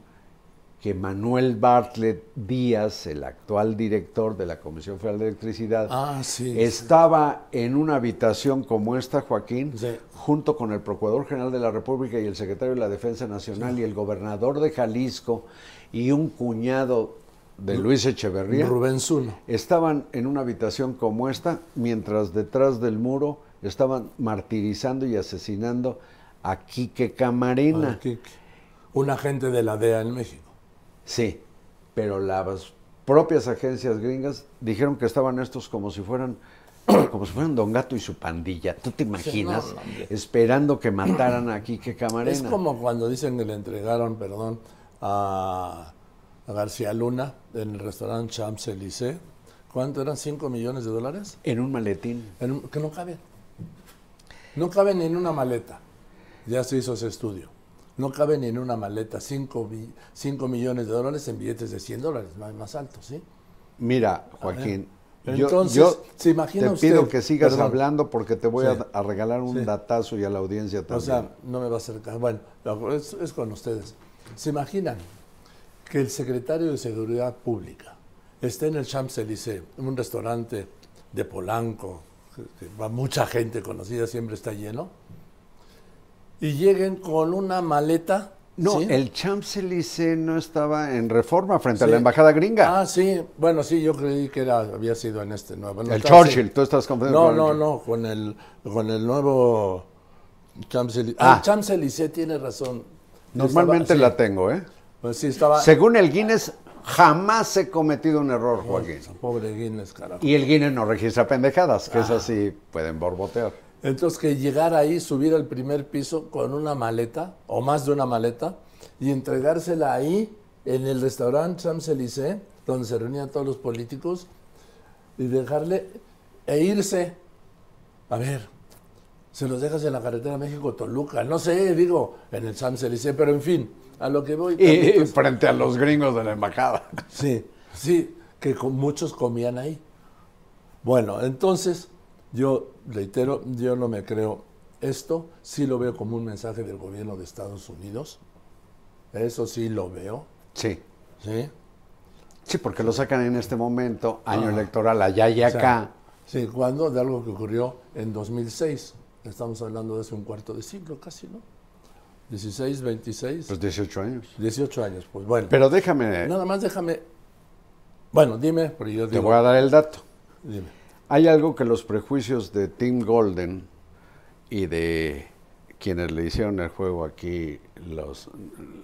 Speaker 3: que Manuel Bartlett Díaz, el actual director de la Comisión Federal de Electricidad,
Speaker 2: Ah, sí.
Speaker 3: estaba en una habitación como esta, Joaquín,
Speaker 2: Sí.
Speaker 3: junto con el Procurador General de la República y el Secretario de la Defensa Nacional y el gobernador de Jalisco y un cuñado de Luis Echeverría.
Speaker 2: Rubén Zuno.
Speaker 3: Estaban en una habitación como esta, mientras detrás del muro estaban martirizando y asesinando a Quique Camarena.
Speaker 2: Quique. Un agente de la DEA en México.
Speaker 3: Sí, pero las propias agencias gringas dijeron que estaban estos como si fueran *clears throat* como si fueran Don Gato y su pandilla. ¿Tú te imaginas?
Speaker 2: no,
Speaker 3: esperando que mataran a Quique Camarena.
Speaker 2: Es como cuando dicen que le entregaron, perdón, a, a García Luna en el restaurante Champs-Élysées. ¿Cuánto eran? ¿5 millones de dólares?
Speaker 3: En un maletín.
Speaker 2: En un- que no caben. No caben ni en una maleta. Ya se hizo ese estudio. No caben ni en una maleta 5 millones de dólares en billetes de 100 dólares, más, más altos, ¿sí?
Speaker 3: Mira, Joaquín, Yo-
Speaker 2: Entonces,
Speaker 3: yo
Speaker 2: ¿se imagina
Speaker 3: te
Speaker 2: usted?
Speaker 3: pido que sigas
Speaker 2: Perdón.
Speaker 3: hablando porque te voy
Speaker 2: Sí.
Speaker 3: a, a regalar un
Speaker 2: Sí.
Speaker 3: datazo y a la audiencia también.
Speaker 2: O sea, no me va a acercar. Bueno, es, es con ustedes. ¿Se imaginan que el secretario de Seguridad Pública esté en el Champs-Élysées, en un restaurante de Polanco, que va mucha gente conocida, siempre está lleno, y lleguen con una maleta?
Speaker 3: no,
Speaker 2: ¿sí?
Speaker 3: el Champs-Élysées no estaba en reforma frente a la embajada gringa.
Speaker 2: Ah, sí. Bueno, sí, yo creí que era, había sido en este nuevo.
Speaker 3: el Churchill,
Speaker 2: sí.
Speaker 3: tú estás confundiendo
Speaker 2: No,
Speaker 3: con
Speaker 2: no,
Speaker 3: el-
Speaker 2: no, con el, con el nuevo Champs-Élysées.
Speaker 3: Ah.
Speaker 2: Ah, Champs-Élysées tiene razón.
Speaker 3: Normalmente
Speaker 2: Estaba-
Speaker 3: la tengo, ¿eh?
Speaker 2: Pues sí, estaba...
Speaker 3: Según el Guinness, jamás he cometido un error, Joaquín.
Speaker 2: Pobre Guinness, carajo.
Speaker 3: Y el Guinness no registra pendejadas, que
Speaker 2: Ah.
Speaker 3: esas sí pueden borbotear.
Speaker 2: Entonces que llegar ahí, subir al primer piso con una maleta, o más de una maleta, y entregársela ahí, en el restaurante Champs-Élysées, donde se reunían todos los políticos, y dejarle, e irse. A ver, se los dejas en la carretera México-Toluca, no sé, digo, en el Champs-Élysées, pero en fin, a lo que voy.
Speaker 3: Y
Speaker 2: Carlitos,
Speaker 3: frente a los gringos de la embajada.
Speaker 2: Sí, sí, que con- muchos comían ahí. Bueno, entonces, yo reitero, yo no me creo esto, sí lo veo como un mensaje del gobierno de Estados Unidos. Eso sí lo veo,
Speaker 3: Sí.
Speaker 2: ¿sí?
Speaker 3: Sí, porque lo sacan en este momento, año
Speaker 2: Ah.
Speaker 3: electoral, allá y
Speaker 2: O sea,
Speaker 3: acá.
Speaker 2: Sí, cuando de algo que ocurrió en 2006. Estamos hablando de hace un cuarto de siglo casi, ¿no? 16, 26,
Speaker 3: Pues 18 años.
Speaker 2: 18 años, pues bueno.
Speaker 3: Pero déjame,
Speaker 2: Nada más déjame... Bueno, dime, pero yo
Speaker 3: te
Speaker 2: digo...
Speaker 3: voy a dar el dato.
Speaker 2: Dime.
Speaker 3: Hay algo que los prejuicios de Tim Golden y de quienes le hicieron el juego aquí, los,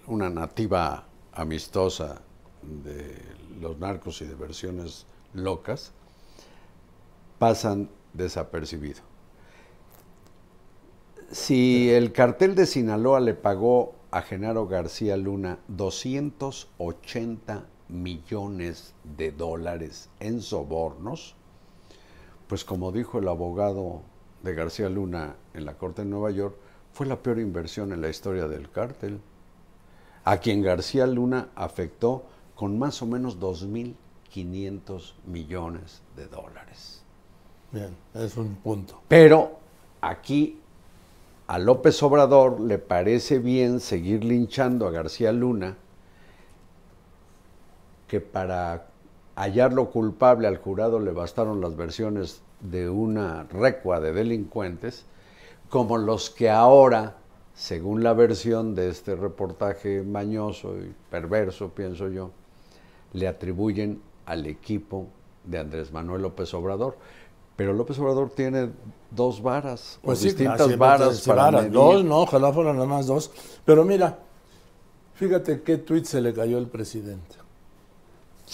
Speaker 3: una nativa amistosa de los narcos y de versiones locas, pasan desapercibido. Si el cartel de Sinaloa le pagó a Genaro García Luna 280 millones de dólares en sobornos, pues como dijo el abogado de García Luna en la Corte de Nueva York, fue la peor inversión en la historia del cártel, a quien García Luna afectó con más o menos 2.500 millones de dólares.
Speaker 2: Bien, es un punto.
Speaker 3: Pero aquí a López Obrador le parece bien seguir linchando a García Luna, que para hallarlo culpable al jurado le bastaron las versiones de una recua de delincuentes, como los que ahora, según la versión de este reportaje mañoso y perverso, pienso yo, le atribuyen al equipo de Andrés Manuel López Obrador. Pero López Obrador tiene dos varas, o
Speaker 2: Pues sí,
Speaker 3: distintas varas para
Speaker 2: varas. Dos, no, ojalá fueran nada más dos. Pero mira, fíjate qué tweet se le cayó al presidente.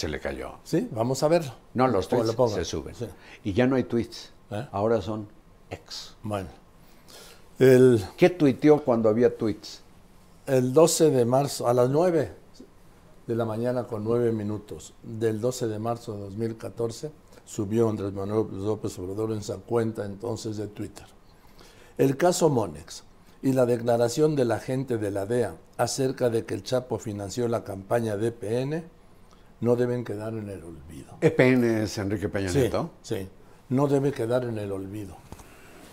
Speaker 3: Se le cayó.
Speaker 2: ¿Sí? Vamos a verlo.
Speaker 3: No, los tweets
Speaker 2: lo
Speaker 3: se suben.
Speaker 2: Sí.
Speaker 3: Y ya no hay tweets.
Speaker 2: ¿Eh?
Speaker 3: Ahora son ex.
Speaker 2: Bueno. El,
Speaker 3: ¿Qué tuiteó cuando había tweets?
Speaker 2: el 12 de marzo, a las 9 de la mañana con 9 minutos del 12 de marzo de 2014, subió Andrés Manuel López Obrador en su cuenta entonces de Twitter. El caso Monex y la declaración de la gente de la DEA acerca de que el Chapo financió la campaña de PN no deben quedar en el olvido.
Speaker 3: EPN es Enrique Peña
Speaker 2: Sí,
Speaker 3: Nieto.
Speaker 2: sí, no debe quedar en el olvido.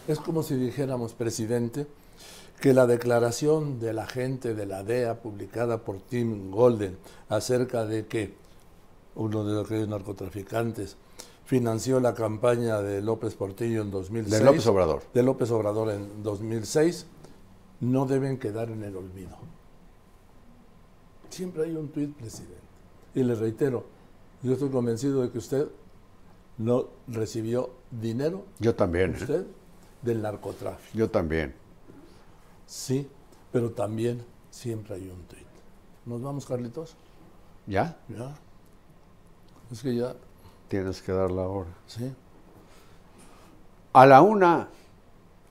Speaker 2: Es como si dijéramos, presidente, que la declaración de la gente de la DEA publicada por Tim Golden acerca de que uno de aquellos narcotraficantes financió la campaña de López Portillo en 2006.
Speaker 3: De López Obrador.
Speaker 2: De López Obrador en 2006, no deben quedar en el olvido. Siempre hay un tuit, presidente. Y le reitero, yo estoy convencido de que usted no recibió dinero,
Speaker 3: Yo también. ¿eh?
Speaker 2: usted, del narcotráfico.
Speaker 3: Yo también.
Speaker 2: Sí, pero también siempre hay un tuit. ¿Nos vamos, Carlitos?
Speaker 3: ¿Ya?
Speaker 2: ¿Ya? Es que ya,
Speaker 3: Tienes que dar la hora.
Speaker 2: sí.
Speaker 3: A la una,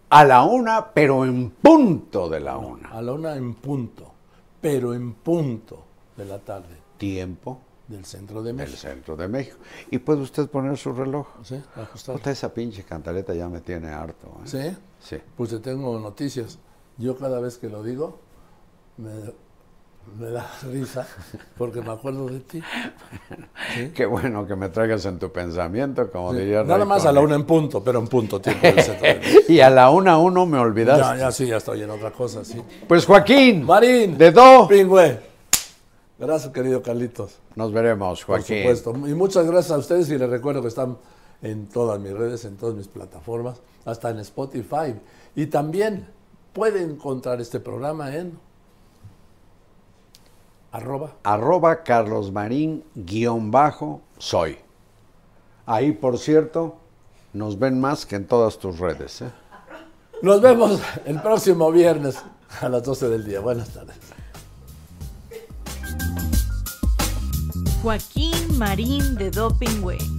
Speaker 3: a la una, pero en punto de la una.
Speaker 2: A la una en punto, pero en punto de la tarde
Speaker 3: Tiempo
Speaker 2: del centro de
Speaker 3: del
Speaker 2: México.
Speaker 3: centro de México. Y puede usted poner su reloj.
Speaker 2: ¿Sí? Ajustar.
Speaker 3: Puta, esa pinche cantaleta ya me tiene harto. ¿eh?
Speaker 2: ¿Sí?
Speaker 3: Sí.
Speaker 2: Pues te tengo noticias. Yo cada vez que lo digo, me me da *laughs* risa porque me acuerdo de ti. *laughs* ¿Sí?
Speaker 3: Qué bueno que me traigas en tu pensamiento, como diría
Speaker 2: Nada
Speaker 3: Ray
Speaker 2: más a la una en punto, pero en punto tiempo *laughs* del centro del-
Speaker 3: Y a la una uno me olvidaste.
Speaker 2: Ya, ya sí, ya estoy en otra cosa, sí.
Speaker 3: Pues Joaquín,
Speaker 2: Marín,
Speaker 3: de Do,
Speaker 2: Pingüe. Gracias, querido Carlitos.
Speaker 3: nos veremos,
Speaker 2: Por
Speaker 3: Joaquín.
Speaker 2: supuesto. Y muchas gracias a ustedes y les recuerdo que están en todas mis redes, en todas mis plataformas, hasta en Spotify. Y también pueden encontrar este programa en arroba
Speaker 3: Arroba Carlos Marín guion bajo soy. Ahí, por cierto, nos ven más que en todas tus redes. ¿eh?
Speaker 2: Nos vemos el próximo viernes a las 12 del día. Buenas tardes.
Speaker 4: Joaquín Marín de Dopingüe.